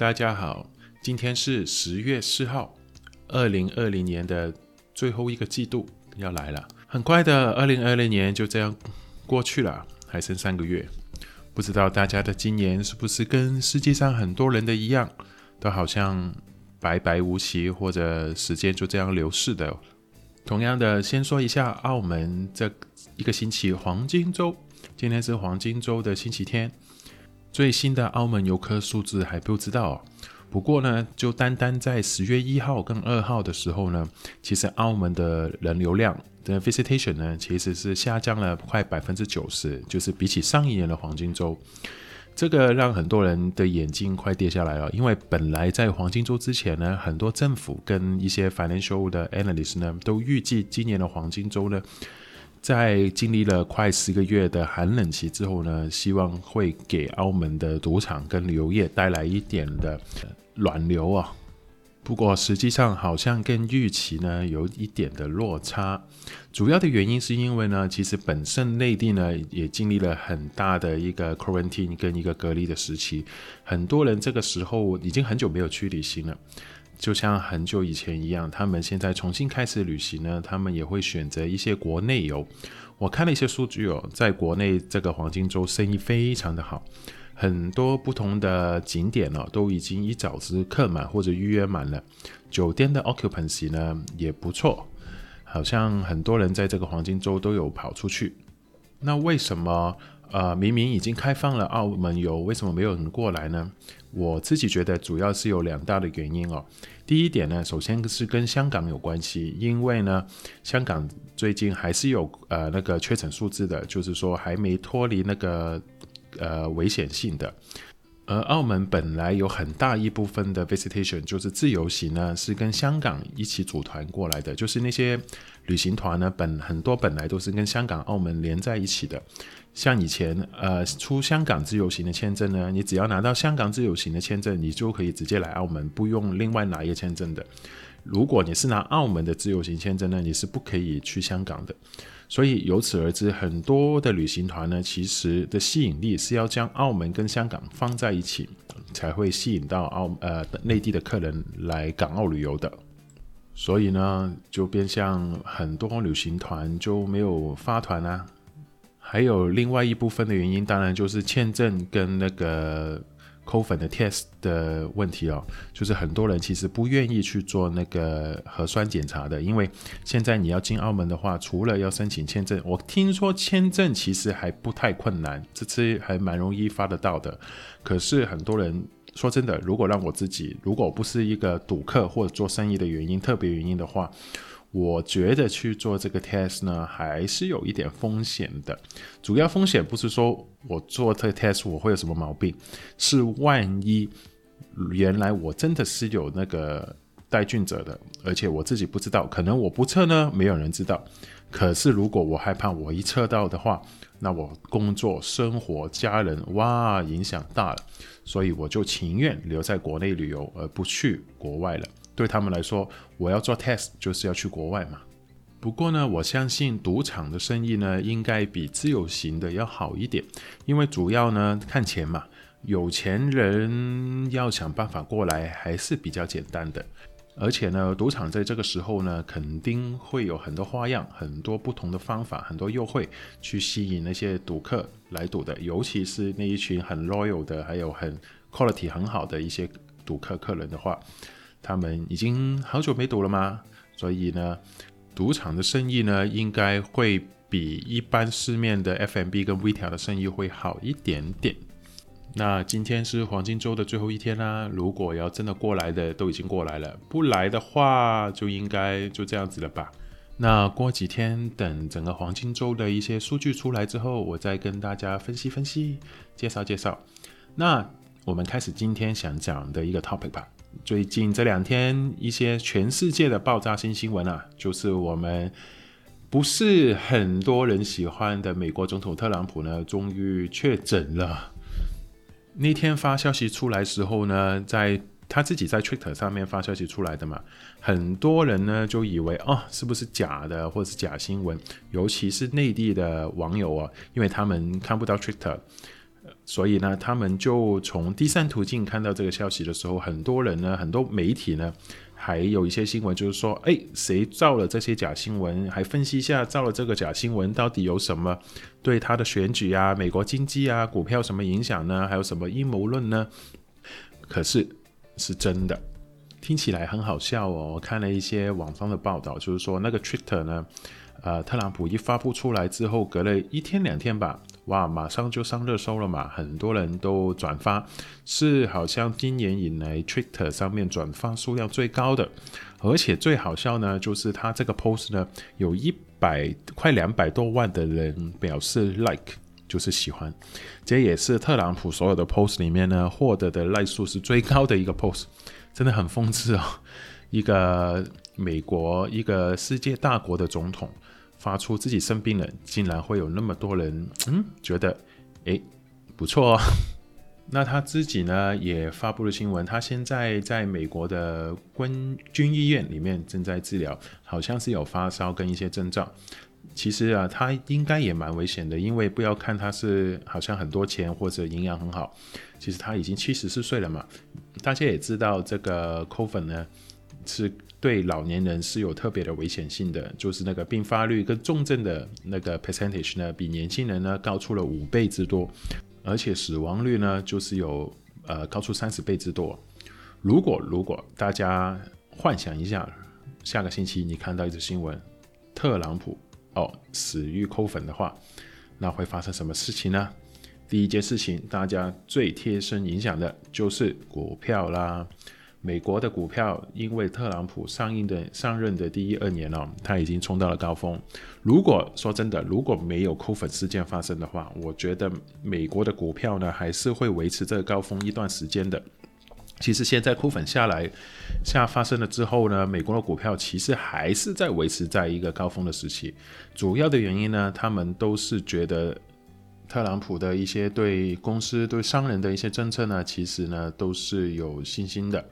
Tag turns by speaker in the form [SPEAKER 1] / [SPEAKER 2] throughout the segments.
[SPEAKER 1] 大家好，今天是十月四号，二零二零年的最后一个季度要来了，很快的，二零二零年就这样过去了，还剩三个月，不知道大家的今年是不是跟世界上很多人的一样，都好像白白无奇，或者时间就这样流逝的。同样的，先说一下澳门这一个星期黄金周，今天是黄金周的星期天。最新的澳门游客数字还不知道，不过呢，就单单在十月一号跟二号的时候呢，其实澳门的人流量的 visitation 呢，其实是下降了快百分之九十，就是比起上一年的黄金周，这个让很多人的眼睛快跌下来了，因为本来在黄金周之前呢，很多政府跟一些 financial 的 analyst 呢，都预计今年的黄金周呢。在经历了快十个月的寒冷期之后呢，希望会给澳门的赌场跟旅游业带来一点的暖流啊。不过实际上好像跟预期呢有一点的落差。主要的原因是因为呢，其实本身内地呢也经历了很大的一个 quarantine 跟一个隔离的时期，很多人这个时候已经很久没有去旅行了。就像很久以前一样，他们现在重新开始旅行呢，他们也会选择一些国内游。我看了一些数据哦，在国内这个黄金周生意非常的好，很多不同的景点哦都已经一早子客满或者预约满了，酒店的 occupancy 呢也不错，好像很多人在这个黄金周都有跑出去。那为什么？呃，明明已经开放了澳门游，为什么没有人过来呢？我自己觉得主要是有两大的原因哦。第一点呢，首先是跟香港有关系，因为呢，香港最近还是有呃那个确诊数字的，就是说还没脱离那个呃危险性的。而澳门本来有很大一部分的 visitation 就是自由行呢，是跟香港一起组团过来的，就是那些旅行团呢，本很多本来都是跟香港、澳门连在一起的。像以前，呃，出香港自由行的签证呢，你只要拿到香港自由行的签证，你就可以直接来澳门，不用另外拿一个签证的。如果你是拿澳门的自由行签证呢，你是不可以去香港的。所以由此而知，很多的旅行团呢，其实的吸引力是要将澳门跟香港放在一起，才会吸引到澳呃内地的客人来港澳旅游的。所以呢，就变相很多旅行团就没有发团啊。还有另外一部分的原因，当然就是签证跟那个扣粉的 test 的问题哦，就是很多人其实不愿意去做那个核酸检查的，因为现在你要进澳门的话，除了要申请签证，我听说签证其实还不太困难，这次还蛮容易发得到的。可是很多人说真的，如果让我自己，如果不是一个赌客或者做生意的原因，特别原因的话。我觉得去做这个 test 呢，还是有一点风险的。主要风险不是说我做这个 test 我会有什么毛病，是万一原来我真的是有那个带菌者的，而且我自己不知道，可能我不测呢，没有人知道。可是如果我害怕我一测到的话，那我工作、生活、家人，哇，影响大了，所以我就情愿留在国内旅游，而不去国外了。对他们来说，我要做 test 就是要去国外嘛。不过呢，我相信赌场的生意呢，应该比自由行的要好一点，因为主要呢看钱嘛，有钱人要想办法过来还是比较简单的。而且呢，赌场在这个时候呢，肯定会有很多花样、很多不同的方法、很多优惠去吸引那些赌客来赌的，尤其是那一群很 loyal 的，还有很 quality 很好的一些赌客客人的话。他们已经好久没赌了吗？所以呢，赌场的生意呢，应该会比一般市面的 FMB 跟 retail 的生意会好一点点。那今天是黄金周的最后一天啦，如果要真的过来的都已经过来了，不来的话就应该就这样子了吧。那过几天等整个黄金周的一些数据出来之后，我再跟大家分析分析，介绍介绍。那我们开始今天想讲的一个 topic 吧。最近这两天，一些全世界的爆炸性新闻啊，就是我们不是很多人喜欢的美国总统特朗普呢，终于确诊了。那天发消息出来时候呢，在他自己在 Twitter 上面发消息出来的嘛，很多人呢就以为哦，是不是假的，或者是假新闻？尤其是内地的网友啊，因为他们看不到 Twitter。所以呢，他们就从第三途径看到这个消息的时候，很多人呢，很多媒体呢，还有一些新闻就是说，哎，谁造了这些假新闻？还分析一下造了这个假新闻到底有什么对他的选举啊、美国经济啊、股票什么影响呢？还有什么阴谋论呢？可是是真的，听起来很好笑哦。我看了一些网上的报道，就是说那个 Twitter 呢，呃，特朗普一发布出来之后，隔了一天两天吧。哇，马上就上热搜了嘛，很多人都转发，是好像今年以来 Twitter 上面转发数量最高的，而且最好笑呢，就是他这个 post 呢，有一百快两百多万的人表示 like，就是喜欢，这也是特朗普所有的 post 里面呢获得的 like 数是最高的一个 post，真的很讽刺哦，一个美国一个世界大国的总统。发出自己生病了，竟然会有那么多人，嗯，觉得，诶，不错哦。那他自己呢，也发布了新闻，他现在在美国的军军医院里面正在治疗，好像是有发烧跟一些症状。其实啊，他应该也蛮危险的，因为不要看他是好像很多钱或者营养很好，其实他已经七十四岁了嘛。大家也知道这个 COVID 呢是。对老年人是有特别的危险性的，就是那个病发率跟重症的那个 percentage 呢，比年轻人呢高出了五倍之多，而且死亡率呢就是有呃高出三十倍之多。如果如果大家幻想一下，下个星期你看到一则新闻，特朗普哦死于扣粉的话，那会发生什么事情呢？第一件事情，大家最贴身影响的就是股票啦。美国的股票，因为特朗普上映的上任的第一二年哦，他已经冲到了高峰。如果说真的，如果没有扣粉事件发生的话，我觉得美国的股票呢，还是会维持这个高峰一段时间的。其实现在扣粉下来下发生了之后呢，美国的股票其实还是在维持在一个高峰的时期。主要的原因呢，他们都是觉得。特朗普的一些对公司、对商人的一些政策呢，其实呢都是有信心的。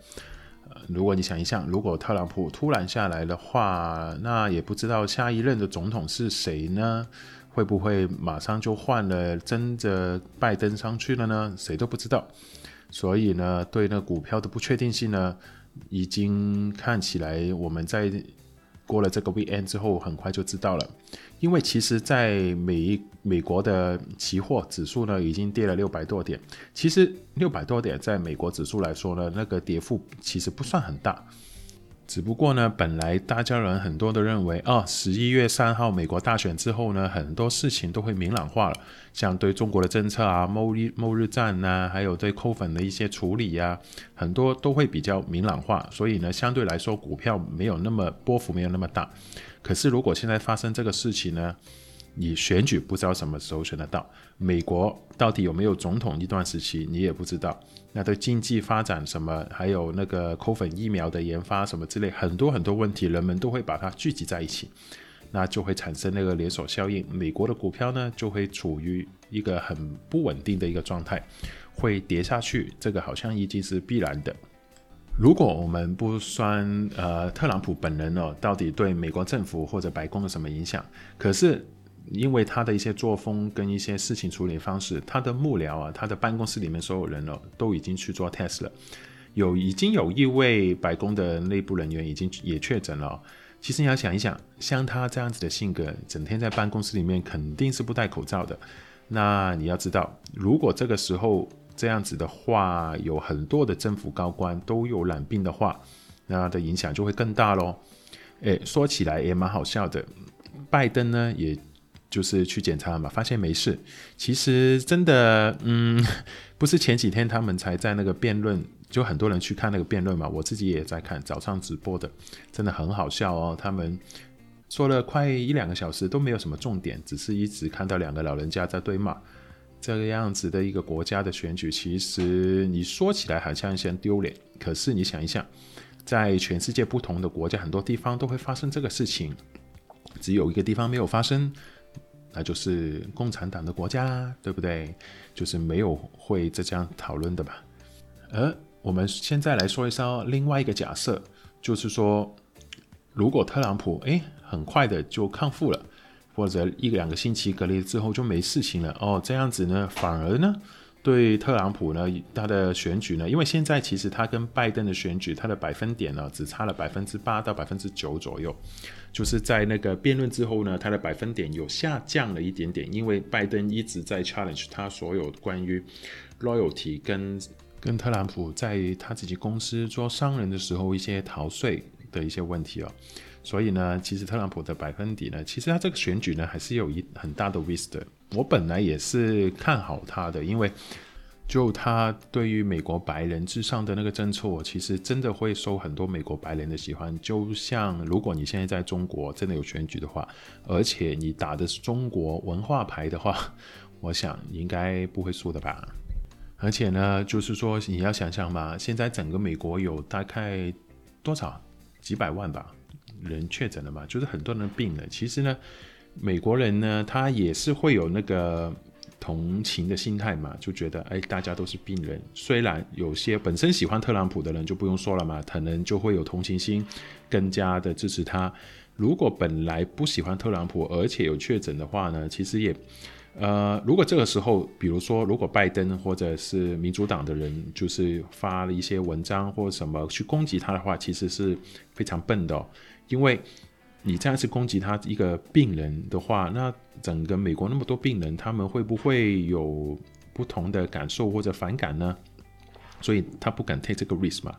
[SPEAKER 1] 呃，如果你想一想，如果特朗普突然下来的话，那也不知道下一任的总统是谁呢？会不会马上就换了，真的拜登上去了呢？谁都不知道。所以呢，对那股票的不确定性呢，已经看起来我们在。过了这个 weekend 之后，很快就知道了。因为其实，在美美国的期货指数呢，已经跌了六百多点。其实六百多点，在美国指数来说呢，那个跌幅其实不算很大。只不过呢，本来大家人很多都认为，啊，十一月三号美国大选之后呢，很多事情都会明朗化了，像对中国的政策啊、贸易贸日战呐、还有对扣粉的一些处理呀、很多都会比较明朗化，所以呢，相对来说股票没有那么波幅没有那么大。可是如果现在发生这个事情呢，你选举不知道什么时候选得到，美国到底有没有总统一段时期，你也不知道。那对经济发展什么，还有那个口粉疫苗的研发什么之类，很多很多问题，人们都会把它聚集在一起，那就会产生那个连锁效应。美国的股票呢，就会处于一个很不稳定的一个状态，会跌下去。这个好像已经是必然的。如果我们不算呃特朗普本人哦，到底对美国政府或者白宫有什么影响？可是。因为他的一些作风跟一些事情处理方式，他的幕僚啊，他的办公室里面所有人哦，都已经去做 test 了，有已经有一位白宫的内部人员已经也确诊了。其实你要想一想，像他这样子的性格，整天在办公室里面肯定是不戴口罩的。那你要知道，如果这个时候这样子的话，有很多的政府高官都有染病的话，那的影响就会更大喽。诶，说起来也蛮好笑的，拜登呢也。就是去检查嘛，发现没事。其实真的，嗯，不是前几天他们才在那个辩论，就很多人去看那个辩论嘛。我自己也在看早上直播的，真的很好笑哦。他们说了快一两个小时都没有什么重点，只是一直看到两个老人家在对骂。这个样子的一个国家的选举，其实你说起来好像先丢脸，可是你想一想，在全世界不同的国家，很多地方都会发生这个事情，只有一个地方没有发生。那就是共产党的国家，对不对？就是没有会这样讨论的吧。而我们现在来说一说另外一个假设，就是说，如果特朗普诶很快的就康复了，或者一两个星期隔离之后就没事情了，哦，这样子呢，反而呢，对特朗普呢，他的选举呢，因为现在其实他跟拜登的选举，他的百分点呢，只差了百分之八到百分之九左右，就是在那个辩论之后呢，他的百分点有下降了一点点，因为拜登一直在 challenge 他所有关于 loyalty 跟跟特朗普在他自己公司做商人的时候一些逃税的一些问题哦，所以呢，其实特朗普的百分比呢，其实他这个选举呢，还是有一很大的 wisdom。我本来也是看好他的，因为就他对于美国白人至上的那个政策，我其实真的会受很多美国白人的喜欢。就像如果你现在在中国真的有选举的话，而且你打的是中国文化牌的话，我想应该不会输的吧。而且呢，就是说你要想象嘛，现在整个美国有大概多少几百万吧人确诊了嘛，就是很多人病了。其实呢。美国人呢，他也是会有那个同情的心态嘛，就觉得哎，大家都是病人。虽然有些本身喜欢特朗普的人就不用说了嘛，可能就会有同情心，更加的支持他。如果本来不喜欢特朗普，而且有确诊的话呢，其实也，呃，如果这个时候，比如说如果拜登或者是民主党的人就是发了一些文章或什么去攻击他的话，其实是非常笨的哦，因为。你这样子攻击他一个病人的话，那整个美国那么多病人，他们会不会有不同的感受或者反感呢？所以他不敢 take 这个 risk 嘛。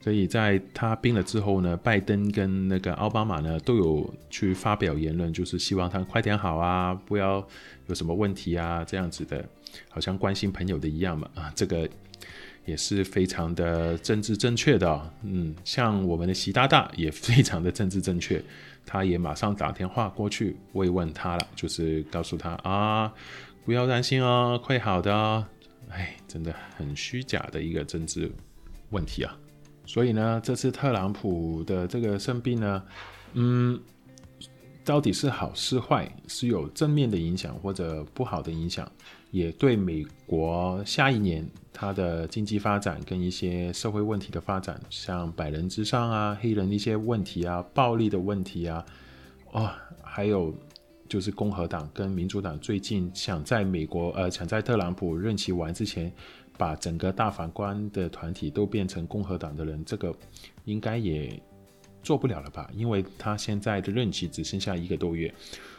[SPEAKER 1] 所以在他病了之后呢，拜登跟那个奥巴马呢都有去发表言论，就是希望他快点好啊，不要有什么问题啊，这样子的，好像关心朋友的一样嘛。啊，这个。也是非常的政治正确的哦，嗯，像我们的习大大也非常的政治正确，他也马上打电话过去慰问他了，就是告诉他啊，不要担心哦，会好的哦，哎，真的很虚假的一个政治问题啊，所以呢，这次特朗普的这个生病呢，嗯。到底是好是坏，是有正面的影响或者不好的影响，也对美国下一年它的经济发展跟一些社会问题的发展，像白人至上啊、黑人一些问题啊、暴力的问题啊，哦，还有就是共和党跟民主党最近想在美国呃想在特朗普任期完之前，把整个大法官的团体都变成共和党的人，这个应该也。做不了了吧？因为他现在的任期只剩下一个多月，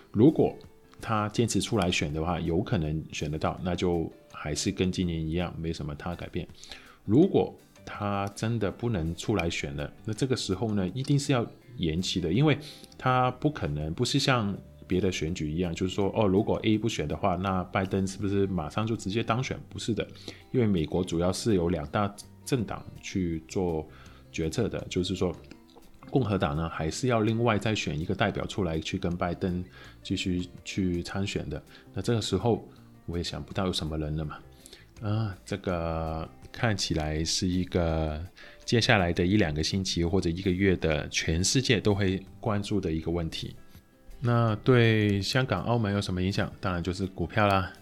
[SPEAKER 1] 如果他坚持出来选的话，有可能选得到，那就还是跟今年一样，没什么大改变。如果他真的不能出来选了，那这个时候呢，一定是要延期的，因为他不可能不是像别的选举一样，就是说哦，如果 A 不选的话，那拜登是不是马上就直接当选？不是的，因为美国主要是有两大政党去做决策的，就是说。共和党呢，还是要另外再选一个代表出来，去跟拜登继续去参选的。那这个时候，我也想不到有什么人了嘛。啊，这个看起来是一个接下来的一两个星期或者一个月的全世界都会关注的一个问题。那对香港、澳门有什么影响？当然就是股票啦。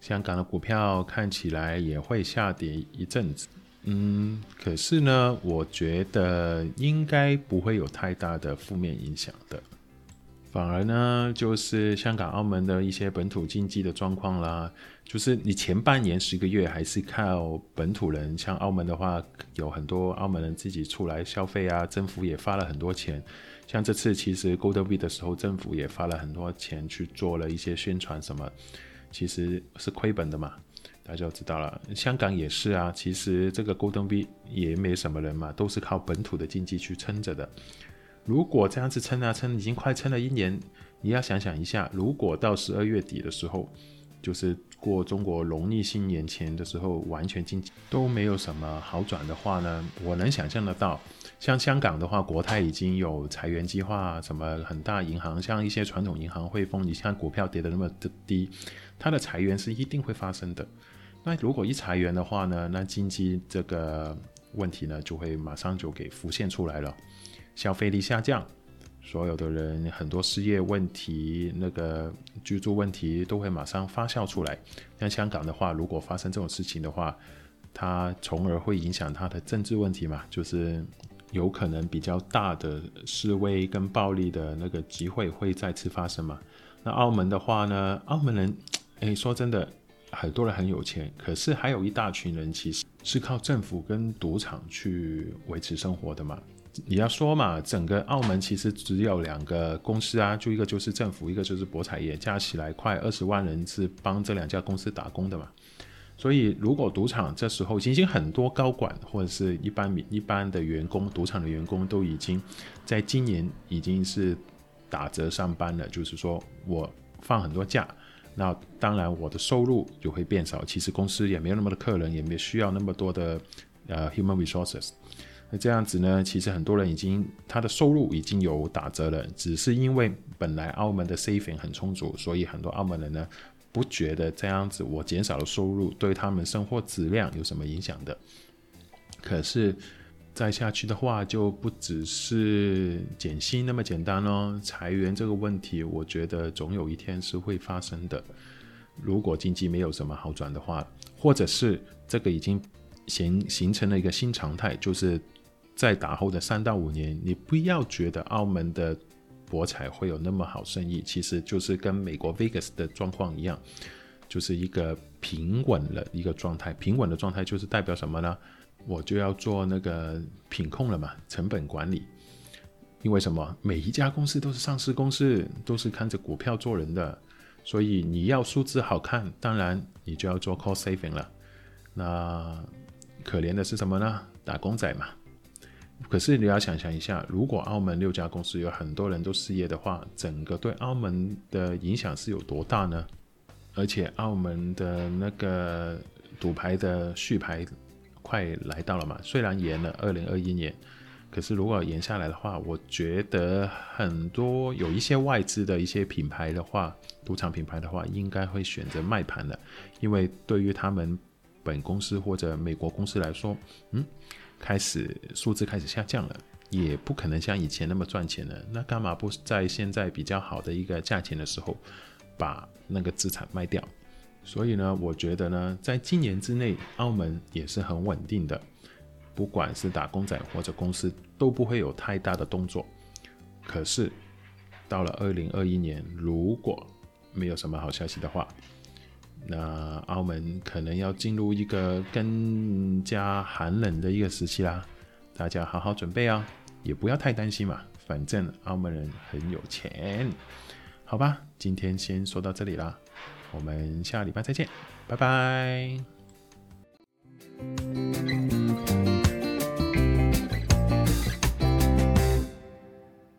[SPEAKER 1] 香港的股票看起来也会下跌一阵子。嗯，可是呢，我觉得应该不会有太大的负面影响的，反而呢，就是香港、澳门的一些本土经济的状况啦，就是你前半年十个月还是靠本土人，像澳门的话，有很多澳门人自己出来消费啊，政府也发了很多钱，像这次其实 GO TO BE 的时候，政府也发了很多钱去做了一些宣传什么，其实是亏本的嘛。大家就知道了，香港也是啊。其实这个 Golden B 也没什么人嘛，都是靠本土的经济去撑着的。如果这样子撑啊撑，已经快撑了一年，你要想想一下，如果到十二月底的时候，就是过中国农历新年前的时候，完全经济都没有什么好转的话呢，我能想象得到，像香港的话，国泰已经有裁员计划，什么很大银行，像一些传统银行汇丰，你看股票跌得那么的低，它的裁员是一定会发生的。那如果一裁员的话呢，那经济这个问题呢，就会马上就给浮现出来了，消费力下降，所有的人很多失业问题，那个居住问题都会马上发酵出来。像香港的话，如果发生这种事情的话，它从而会影响它的政治问题嘛，就是有可能比较大的示威跟暴力的那个机会会再次发生嘛。那澳门的话呢，澳门人，诶，说真的。很多人很有钱，可是还有一大群人其实是靠政府跟赌场去维持生活的嘛。你要说嘛，整个澳门其实只有两个公司啊，就一个就是政府，一个就是博彩业，加起来快二十万人是帮这两家公司打工的嘛。所以如果赌场这时候已经很多高管或者是一般一般的员工，赌场的员工都已经在今年已经是打折上班了，就是说我放很多假，那当然我的收入就会变少。其实公司也没有那么多客人，也没需要那么多的呃 human resources。那这样子呢，其实很多人已经他的收入已经有打折了，只是因为本来澳门的 saving 很充足，所以很多澳门人呢不觉得这样子我减少了收入对他们生活质量有什么影响的。可是再下去的话，就不只是减薪那么简单哦。裁员这个问题，我觉得总有一天是会发生的。如果经济没有什么好转的话，或者是这个已经形形成了一个新常态，就是。在打后的三到五年，你不要觉得澳门的博彩会有那么好生意，其实就是跟美国 Vegas 的状况一样，就是一个平稳的一个状态。平稳的状态就是代表什么呢？我就要做那个品控了嘛，成本管理。因为什么？每一家公司都是上市公司，都是看着股票做人的，所以你要数字好看，当然你就要做 cost saving 了。那可怜的是什么呢？打工仔嘛。可是你要想象一下，如果澳门六家公司有很多人都失业的话，整个对澳门的影响是有多大呢？而且澳门的那个赌牌的续牌快来到了嘛，虽然延了二零二一年，可是如果延下来的话，我觉得很多有一些外资的一些品牌的话，赌场品牌的话，应该会选择卖盘的，因为对于他们本公司或者美国公司来说，嗯。开始数字开始下降了，也不可能像以前那么赚钱了。那干嘛不在现在比较好的一个价钱的时候，把那个资产卖掉？所以呢，我觉得呢，在今年之内，澳门也是很稳定的，不管是打工仔或者公司都不会有太大的动作。可是到了二零二一年，如果没有什么好消息的话，那澳门可能要进入一个更加寒冷的一个时期啦，大家好好准备啊，也不要太担心嘛，反正澳门人很有钱，好吧，今天先说到这里啦，我们下礼拜再见，拜拜。